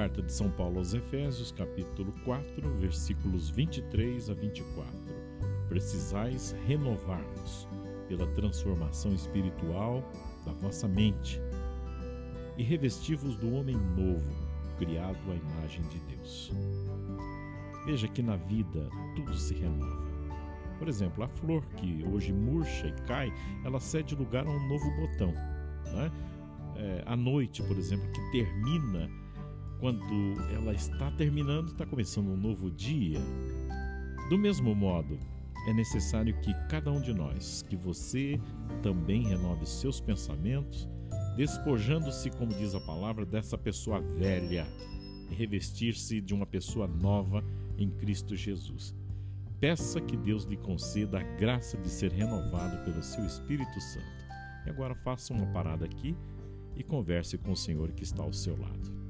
carta de São Paulo aos Efésios, capítulo 4, versículos 23 a 24. Precisais renovar-vos pela transformação espiritual da vossa mente e revesti-vos do homem novo, criado à imagem de Deus. Veja que na vida tudo se renova. Por exemplo, a flor que hoje murcha e cai, ela cede lugar a um novo botão. Né? É, a noite, por exemplo, que termina quando ela está terminando, está começando um novo dia. Do mesmo modo, é necessário que cada um de nós, que você também renove seus pensamentos, despojando-se, como diz a palavra, dessa pessoa velha e revestir-se de uma pessoa nova em Cristo Jesus. Peça que Deus lhe conceda a graça de ser renovado pelo seu Espírito Santo. E agora faça uma parada aqui e converse com o Senhor que está ao seu lado.